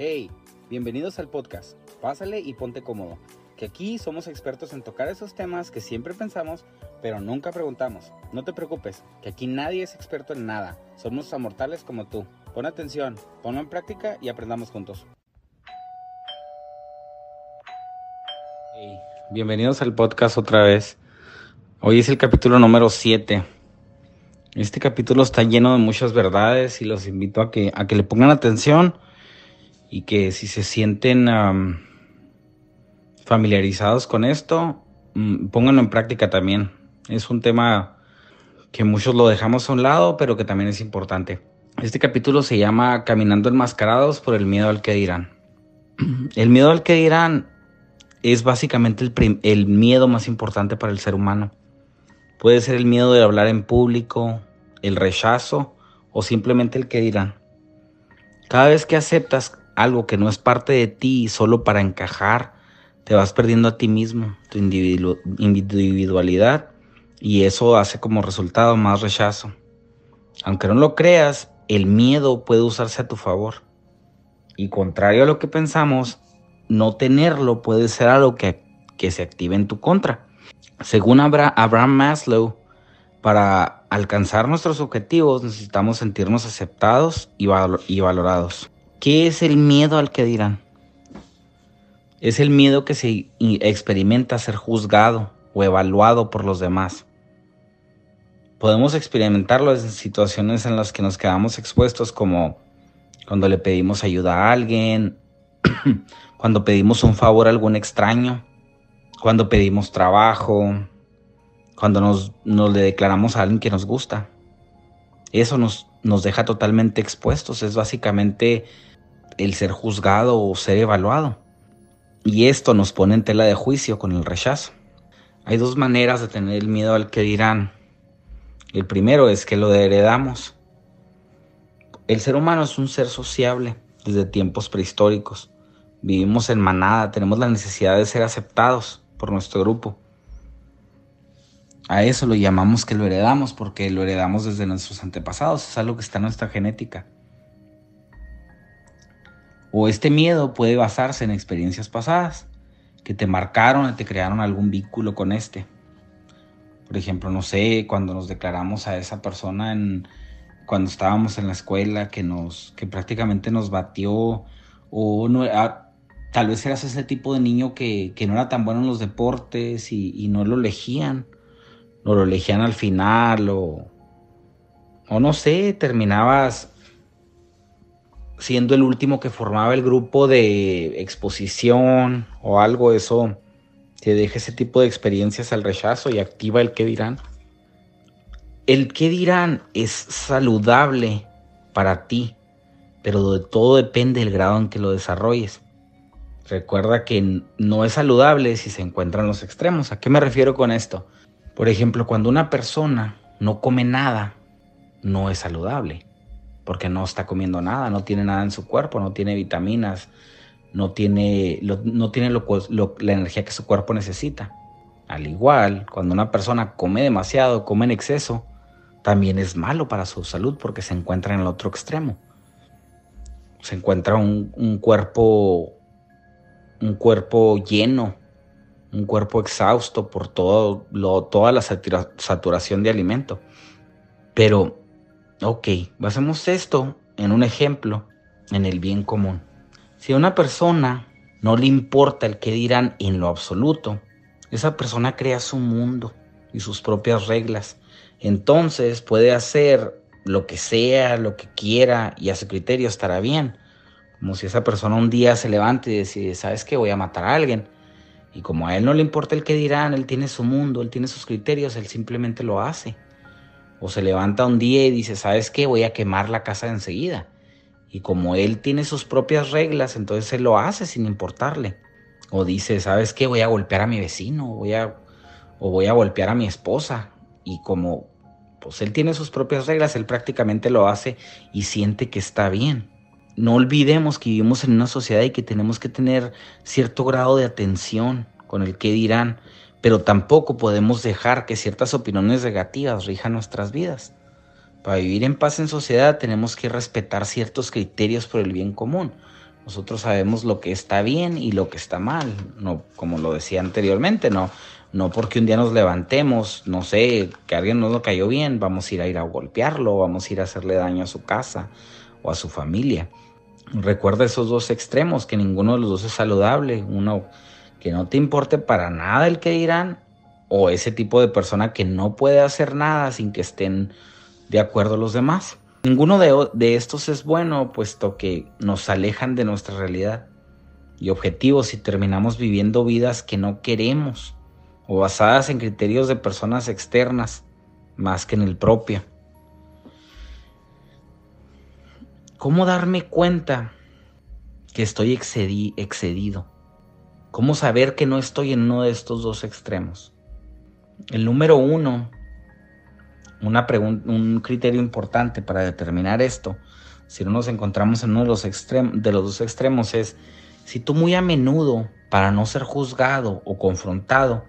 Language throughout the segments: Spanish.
Hey, bienvenidos al podcast. Pásale y ponte cómodo, que aquí somos expertos en tocar esos temas que siempre pensamos, pero nunca preguntamos. No te preocupes, que aquí nadie es experto en nada. Somos amortales como tú. Pon atención, ponlo en práctica y aprendamos juntos. Hey, bienvenidos al podcast otra vez. Hoy es el capítulo número 7. Este capítulo está lleno de muchas verdades y los invito a que, a que le pongan atención y que si se sienten familiarizados con esto, mm, pónganlo en práctica también. Es un tema que muchos lo dejamos a un lado, pero que también es importante. Este capítulo se llama Caminando enmascarados por el miedo al que dirán. El miedo al que dirán es básicamente el, el miedo más importante para el ser humano. Puede ser el miedo de hablar en público, el rechazo o simplemente el que dirán. Cada vez que aceptas algo que no es parte de ti solo para encajar, te vas perdiendo a ti mismo, tu individualidad, y eso hace como resultado más rechazo. Aunque no lo creas, el miedo puede usarse a tu favor. Y contrario a lo que pensamos, no tenerlo puede ser algo que, que se active en tu contra. Según Abraham Maslow, para alcanzar nuestros objetivos necesitamos sentirnos aceptados y, y valorados. ¿Qué es el miedo al que dirán? Es el miedo que se experimenta ser juzgado o evaluado por los demás. Podemos experimentarlo en situaciones en las que nos quedamos expuestos como cuando le pedimos ayuda a alguien, cuando pedimos un favor a algún extraño, cuando pedimos trabajo, cuando nos, nos le declaramos a alguien que nos gusta. Eso nos, nos deja totalmente expuestos. Es básicamente el ser juzgado o ser evaluado. Y esto nos pone en tela de juicio con el rechazo. Hay dos maneras de tener el miedo al que dirán. El primero es que lo heredamos. El ser humano es un ser sociable desde tiempos prehistóricos. Vivimos en manada, tenemos la necesidad de ser aceptados por nuestro grupo. A eso lo llamamos que lo heredamos porque lo heredamos desde nuestros antepasados, es algo que está en nuestra genética. O este miedo puede basarse en experiencias pasadas que te marcaron y te crearon algún vínculo con este. Por ejemplo, no sé, cuando nos declaramos a esa persona en, cuando estábamos en la escuela que nos que prácticamente nos batió o no, tal vez eras ese tipo de niño que, no era tan bueno en los deportes y no lo elegían, no lo elegían al final o, o no sé, terminabas siendo el último que formaba el grupo de exposición o algo, eso te deja ese tipo de experiencias al rechazo y activa el qué dirán. El qué dirán es saludable para ti, pero de todo depende del grado en que lo desarrolles. Recuerda que no es saludable si se encuentran los extremos. ¿A qué me refiero con esto? Por ejemplo, cuando una persona no come nada, no es saludable porque no está comiendo nada, no tiene nada en su cuerpo, no tiene vitaminas, no tiene, la energía que su cuerpo necesita. Al igual, cuando una persona come demasiado, come en exceso, también es malo para su salud porque se encuentra en el otro extremo. Se encuentra un cuerpo, un cuerpo lleno, un cuerpo exhausto por todo lo, toda la saturación de alimento. Pero Ok, basemos esto en un ejemplo, en el bien común. Si a una persona no le importa el que dirán en lo absoluto, esa persona crea su mundo y sus propias reglas. Entonces puede hacer lo que sea, lo que quiera y a su criterio estará bien. Como si esa persona un día se levante y decide, ¿sabes qué? Voy a matar a alguien. Y como a él no le importa el que dirán, él tiene su mundo, él tiene sus criterios, él simplemente lo hace. O se levanta un día y dice, ¿sabes qué? Voy a quemar la casa enseguida. Y como él tiene sus propias reglas, entonces él lo hace sin importarle. O dice, ¿sabes qué? Voy a golpear a mi vecino, voy a, o voy a golpear a mi esposa. Y como pues él tiene sus propias reglas, él prácticamente lo hace y siente que está bien. No olvidemos que vivimos en una sociedad y que tenemos que tener cierto grado de atención con el que dirán, pero tampoco podemos dejar que ciertas opiniones negativas rijan nuestras vidas. Para vivir en paz en sociedad tenemos que respetar ciertos criterios por el bien común. Nosotros sabemos lo que está bien y lo que está mal, no como lo decía anteriormente, no no porque un día nos levantemos, no sé, que alguien no nos cayó bien, vamos a ir a ir a golpearlo, vamos a ir a hacerle daño a su casa o a su familia. Recuerda esos dos extremos, que ninguno de los dos es saludable. Uno que no te importe para nada el que dirán, o ese tipo de persona que no puede hacer nada sin que estén de acuerdo los demás. Ninguno de, estos es bueno, puesto que nos alejan de nuestra realidad y objetivos y terminamos viviendo vidas que no queremos o basadas en criterios de personas externas más que en el propio. ¿Cómo darme cuenta que estoy excedido? ¿Cómo saber que no estoy en uno de estos dos extremos? El número uno, una un criterio importante para determinar esto, si no nos encontramos en uno de los, de los dos extremos, es si tú muy a menudo, para no ser juzgado o confrontado,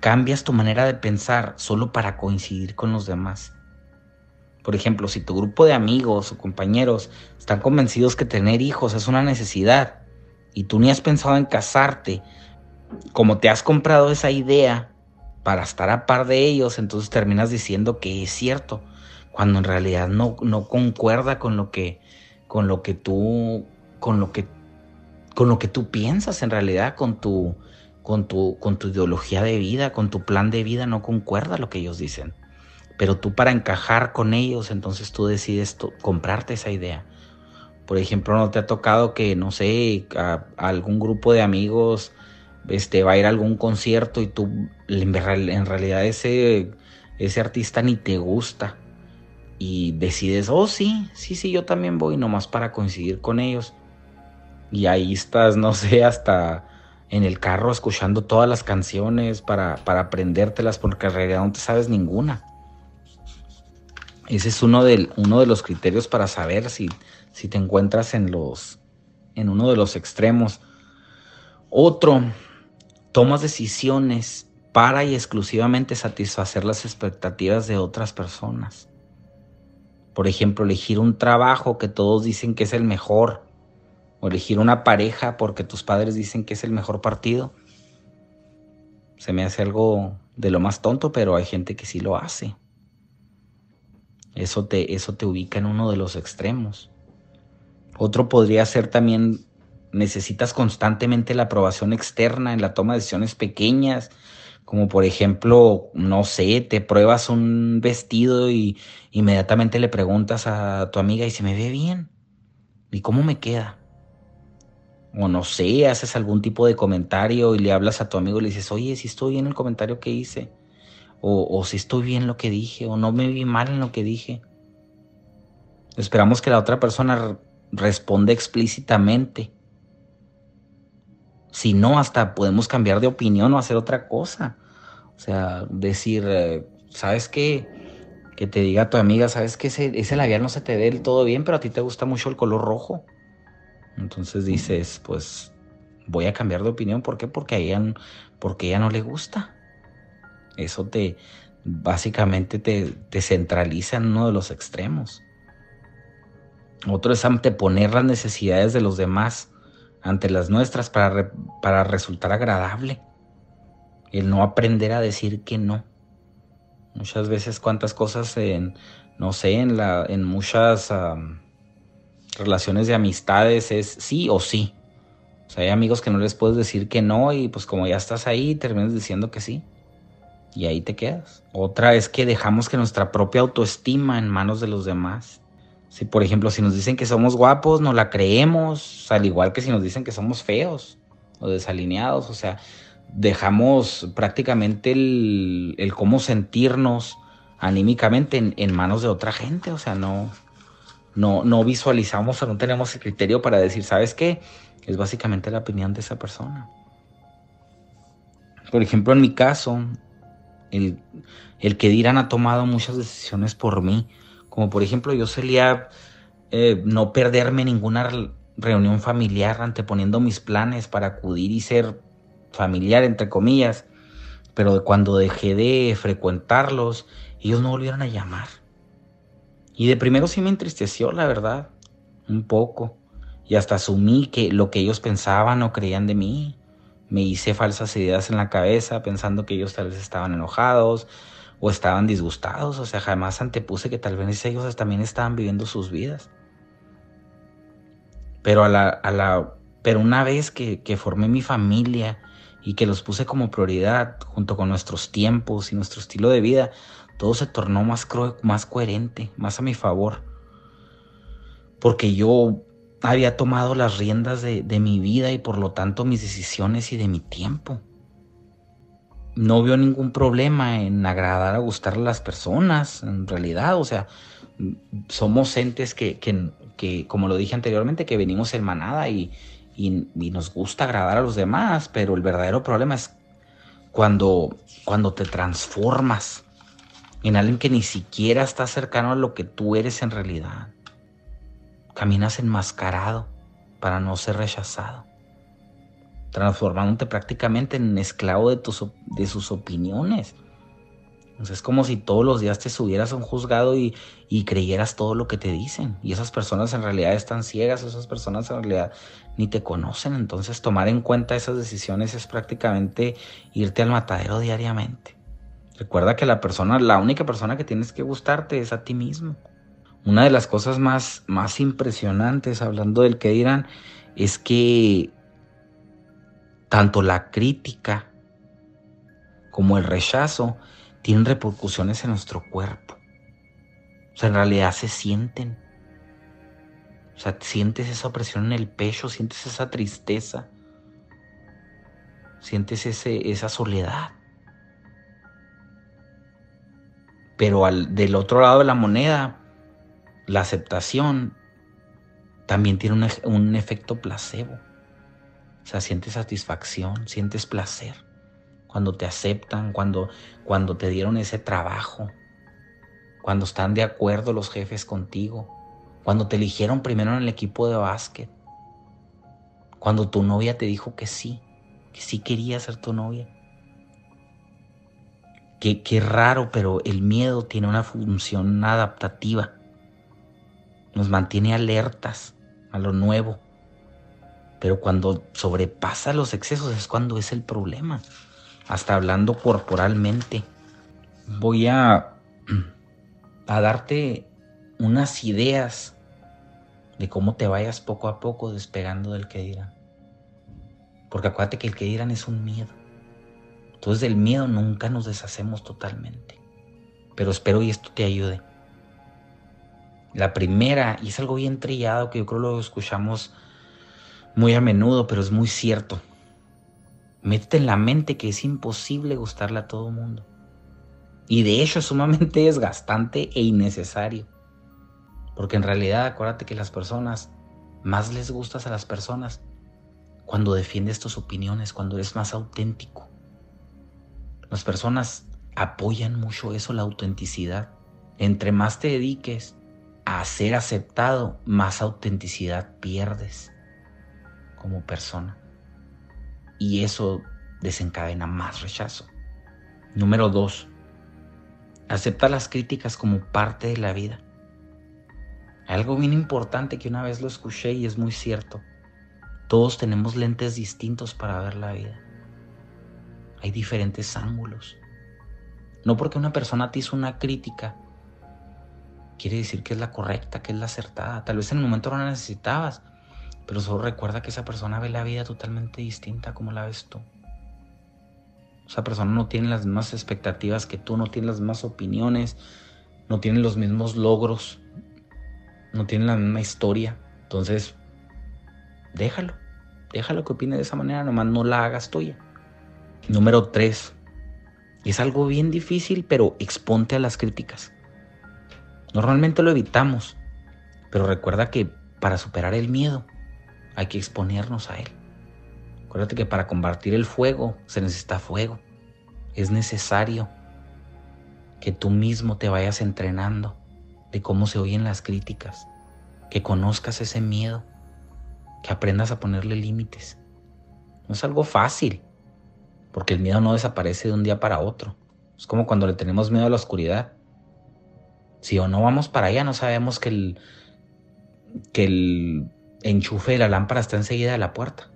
cambias tu manera de pensar solo para coincidir con los demás. Por ejemplo, si tu grupo de amigos o compañeros están convencidos que tener hijos es una necesidad y tú ni has pensado en casarte, como te has comprado esa idea para estar a par de ellos, entonces terminas diciendo que es cierto, cuando en realidad no, no concuerda con lo que con lo que tú con lo que con lo que tú piensas en realidad con tu con tu, con tu ideología de vida, con tu plan de vida, no concuerda lo que ellos dicen. Pero tú para encajar con ellos, entonces tú decides comprarte esa idea. Por ejemplo, ¿no te ha tocado que, no sé, algún grupo de amigos este, va a ir a algún concierto y tú en realidad ese, ese artista ni te gusta? Y decides, oh sí, sí, sí, yo también voy nomás para coincidir con ellos. Y ahí estás, no sé, hasta en el carro escuchando todas las canciones para, para aprendértelas porque en realidad no te sabes ninguna. Ese es uno de, uno de los criterios para saber si, si te encuentras en, los, en uno de los extremos. Otro, tomas decisiones para y exclusivamente satisfacer las expectativas de otras personas. Por ejemplo, elegir un trabajo que todos dicen que es el mejor o elegir una pareja porque tus padres dicen que es el mejor partido. Se me hace algo de lo más tonto, pero hay gente que sí lo hace. Eso te, eso te ubica en uno de los extremos. Otro podría ser también, necesitas constantemente la aprobación externa en la toma de decisiones pequeñas, como por ejemplo, no sé, te pruebas un vestido y inmediatamente le preguntas a tu amiga y se me ve bien. ¿Y cómo me queda? o no sé, haces algún tipo de comentario y le hablas a tu amigo y le dices, oye, si estoy bien el comentario que hice, o, si estoy bien lo que dije, o no me vi mal en lo que dije. Esperamos que la otra persona responda explícitamente. Si no, hasta podemos cambiar de opinión o hacer otra cosa. O sea, decir, eh, ¿sabes qué? Que te diga tu amiga, ¿sabes que ese, ese labial no se te ve del todo bien, pero a ti te gusta mucho el color rojo? Entonces dices, pues voy a cambiar de opinión. ¿Por qué? Porque a ella, porque ella no le gusta. Eso te básicamente te, te centraliza en uno de los extremos. Otro es anteponer las necesidades de los demás ante las nuestras para, para resultar agradable. El no aprender a decir que no. Muchas veces cuántas cosas en, no sé, en, la, en muchas relaciones de amistades es sí o sí. O sea, hay amigos que no les puedes decir que no y pues como ya estás ahí, terminas diciendo que sí. Y ahí te quedas. Otra es que dejamos que nuestra propia autoestima en manos de los demás. Si por ejemplo, si nos dicen que somos guapos, no la creemos, al igual que si nos dicen que somos feos o desalineados. O sea, dejamos prácticamente el, el cómo sentirnos anímicamente en, en manos de otra gente. O sea, no, no, no visualizamos o no tenemos el criterio para decir, ¿sabes qué? Es básicamente la opinión de esa persona. Por ejemplo, en mi caso, el, que dirán ha tomado muchas decisiones por mí. Como por ejemplo, yo solía eh, no perderme ninguna reunión familiar anteponiendo mis planes para acudir y ser familiar, entre comillas. Pero cuando dejé de frecuentarlos, ellos no volvieron a llamar. Y de primero sí me entristeció, la verdad, un poco. y hasta asumí que lo que ellos pensaban o creían de mí. Me hice falsas ideas en la cabeza pensando que ellos tal vez estaban enojados o estaban disgustados. O sea, jamás antepuse que tal vez ellos también estaban viviendo sus vidas. Pero, a la, a la, pero una vez que, que formé mi familia y que los puse como prioridad junto con nuestros tiempos y nuestro estilo de vida, todo se tornó más, más coherente, más a mi favor. Porque yo había tomado las riendas de, mi vida y por lo tanto mis decisiones y de mi tiempo. No veo ningún problema en agradar a gustar a las personas, en realidad, o sea, somos entes que, que, como lo dije anteriormente, que venimos en manada y, y, y, nos gusta agradar a los demás, pero el verdadero problema es cuando, cuando te transformas en alguien que ni siquiera está cercano a lo que tú eres en realidad. Caminas enmascarado para no ser rechazado, transformándote prácticamente en esclavo de, sus opiniones. Entonces es como si todos los días te subieras a un juzgado y, y, creyeras todo lo que te dicen. Y esas personas en realidad están ciegas, esas personas en realidad ni te conocen. Entonces tomar en cuenta esas decisiones es prácticamente irte al matadero diariamente. Recuerda que la persona, la única persona que tienes que gustarte es a ti mismo. Una de las cosas más, más impresionantes, hablando del que dirán, es que tanto la crítica como el rechazo tienen repercusiones en nuestro cuerpo. O sea, en realidad se sienten. O sea, sientes esa opresión en el pecho, sientes esa tristeza, sientes ese, esa soledad. Pero al, del otro lado de la moneda, la aceptación también tiene un, efecto placebo. O sea, sientes satisfacción, sientes placer cuando te aceptan, cuando, cuando te dieron ese trabajo, cuando están de acuerdo los jefes contigo, cuando te eligieron primero en el equipo de básquet, cuando tu novia te dijo que sí, que sí quería ser tu novia. Qué, qué raro, pero el miedo tiene una función adaptativa nos mantiene alertas a lo nuevo. Pero cuando sobrepasa los excesos es cuando es el problema. Hasta hablando corporalmente. Voy a, a darte unas ideas de cómo te vayas poco a poco despegando del que dirán. Porque acuérdate que el que dirán es un miedo. Entonces del miedo nunca nos deshacemos totalmente. Pero espero y esto te ayude. La primera, y es algo bien trillado que yo creo lo escuchamos muy a menudo, pero es muy cierto. Métete en la mente que es imposible gustarle a todo mundo. Y de hecho es sumamente desgastante e innecesario. Porque en realidad acuérdate que las personas, más les gustas a las personas cuando defiendes tus opiniones, cuando eres más auténtico. Las personas apoyan mucho eso, la autenticidad. Entre más te dediques a ser aceptado, más autenticidad pierdes como persona. Y eso desencadena más rechazo. Número dos, acepta las críticas como parte de la vida. Algo bien importante que una vez lo escuché y es muy cierto. Todos tenemos lentes distintos para ver la vida. Hay diferentes ángulos. No porque una persona te hizo una crítica quiere decir que es la correcta, que es la acertada. Tal vez en el momento no la necesitabas, pero solo recuerda que esa persona ve la vida totalmente distinta como la ves tú. Esa persona no tiene las mismas expectativas que tú, no tiene las mismas opiniones, no tiene los mismos logros, no tiene la misma historia. Entonces, déjalo, déjalo que opine de esa manera, nomás no la hagas tuya. Número tres, es algo bien difícil, pero exponte a las críticas. Normalmente lo evitamos, pero recuerda que para superar el miedo hay que exponernos a él. Acuérdate que para combatir el fuego se necesita fuego. Es necesario que tú mismo te vayas entrenando de cómo se oyen las críticas, que conozcas ese miedo, que aprendas a ponerle límites. No es algo fácil, porque el miedo no desaparece de un día para otro. Es como cuando le tenemos miedo a la oscuridad si o no vamos para allá, no sabemos que el, que el enchufe de la lámpara está enseguida de la puerta.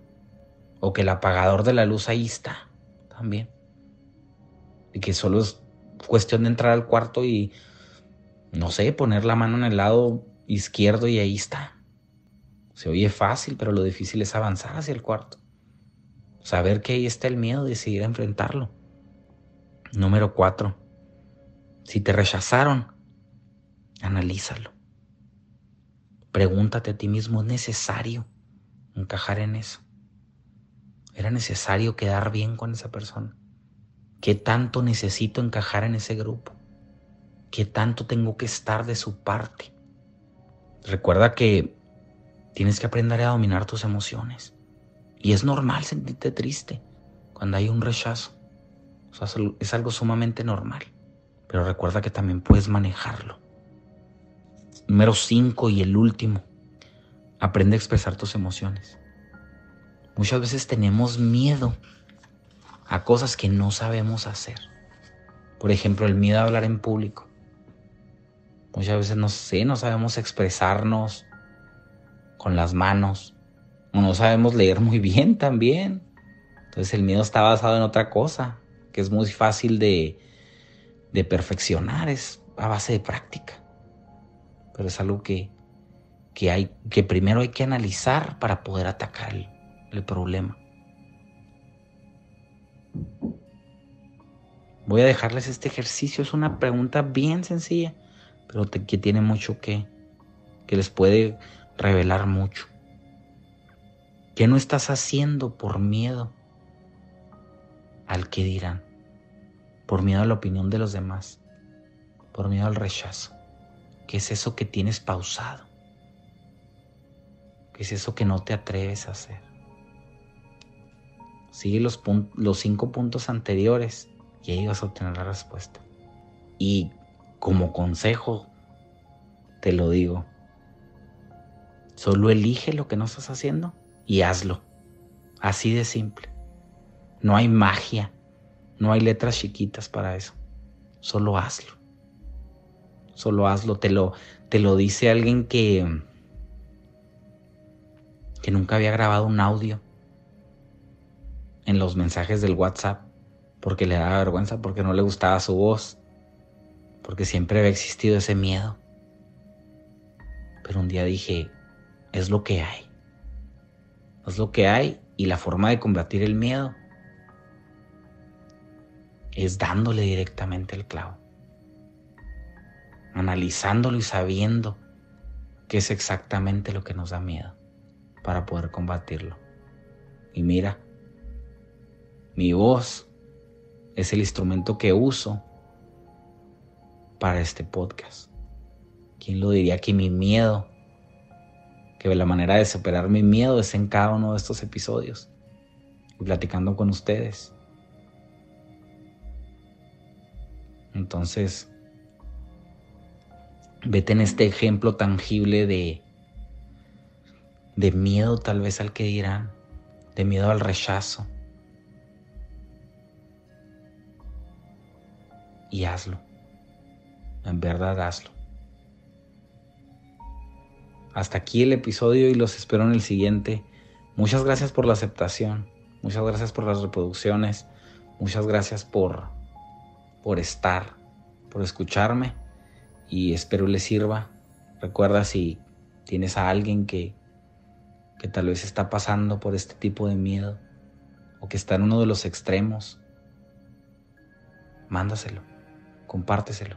O que el apagador de la luz ahí está también. Y que solo es cuestión de entrar al cuarto y, no sé, poner la mano en el lado izquierdo y ahí está. Se oye fácil, pero lo difícil es avanzar hacia el cuarto. Saber que ahí está el miedo, decidir enfrentarlo. Número cuatro. Si te rechazaron, analízalo. Pregúntate a ti mismo, ¿es necesario encajar en eso? ¿Era necesario quedar bien con esa persona? ¿Qué tanto necesito encajar en ese grupo? ¿Qué tanto tengo que estar de su parte? Recuerda que tienes que aprender a dominar tus emociones. Y es normal sentirte triste cuando hay un rechazo. es algo sumamente normal. Pero recuerda que también puedes manejarlo. Número 5 y el último. Aprende a expresar tus emociones. Muchas veces tenemos miedo a cosas que no sabemos hacer. Por ejemplo, el miedo a hablar en público. Muchas veces no sé, no sabemos expresarnos con las manos. O no sabemos leer muy bien también. Entonces el miedo está basado en otra cosa, que es muy fácil de, de perfeccionar, es a base de práctica pero es algo que, hay, que primero hay que analizar para poder atacar el, problema. Voy a dejarles este ejercicio, es una pregunta bien sencilla, pero que tiene mucho que, que les puede revelar mucho. ¿Qué no estás haciendo por miedo al que dirán? Por miedo a la opinión de los demás, por miedo al rechazo. ¿Qué es eso que tienes pausado? ¿Qué es eso que no te atreves a hacer? Sigue los, los cinco puntos anteriores y ahí vas a obtener la respuesta. Y como consejo, te lo digo, solo elige lo que no estás haciendo y hazlo. Así de simple. No hay magia, no hay letras chiquitas para eso. Solo hazlo solo hazlo, te lo, te lo dice alguien que, que nunca había grabado un audio en los mensajes del WhatsApp porque le daba vergüenza, porque no le gustaba su voz, porque siempre había existido ese miedo. Pero un día dije, es lo que hay. Es lo que hay y la forma de combatir el miedo es dándole directamente el clavo analizándolo y sabiendo qué es exactamente lo que nos da miedo para poder combatirlo. Y mira, mi voz es el instrumento que uso para este podcast. ¿Quién lo diría que mi miedo, que la manera de superar mi miedo es en cada uno de estos episodios y platicando con ustedes? Entonces, Vete en este ejemplo tangible de, de miedo tal vez al que dirán, de miedo al rechazo. Y hazlo. En verdad hazlo. Hasta aquí el episodio y los espero en el siguiente. Muchas gracias por la aceptación. Muchas gracias por las reproducciones. Muchas gracias por, por estar, por escucharme y espero les sirva. Recuerda si tienes a alguien que, que tal vez está pasando por este tipo de miedo o que está en uno de los extremos, mándaselo, compárteselo.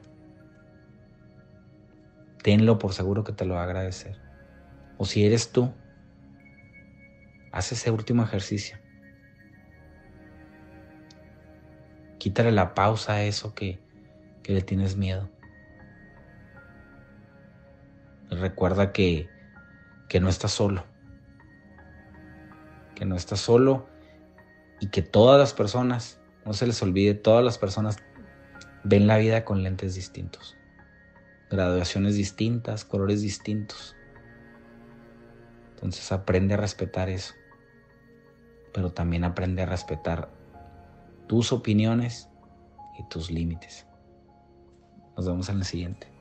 Tenlo por seguro que te lo va a agradecer. O si eres tú, haz ese último ejercicio. Quítale la pausa a eso que, que le tienes miedo. Recuerda que, que no estás solo. Que no estás solo y que todas las personas, no se les olvide, todas las personas ven la vida con lentes distintos. Graduaciones distintas, colores distintos. Entonces aprende a respetar eso. Pero también aprende a respetar tus opiniones y tus límites. Nos vemos en el siguiente.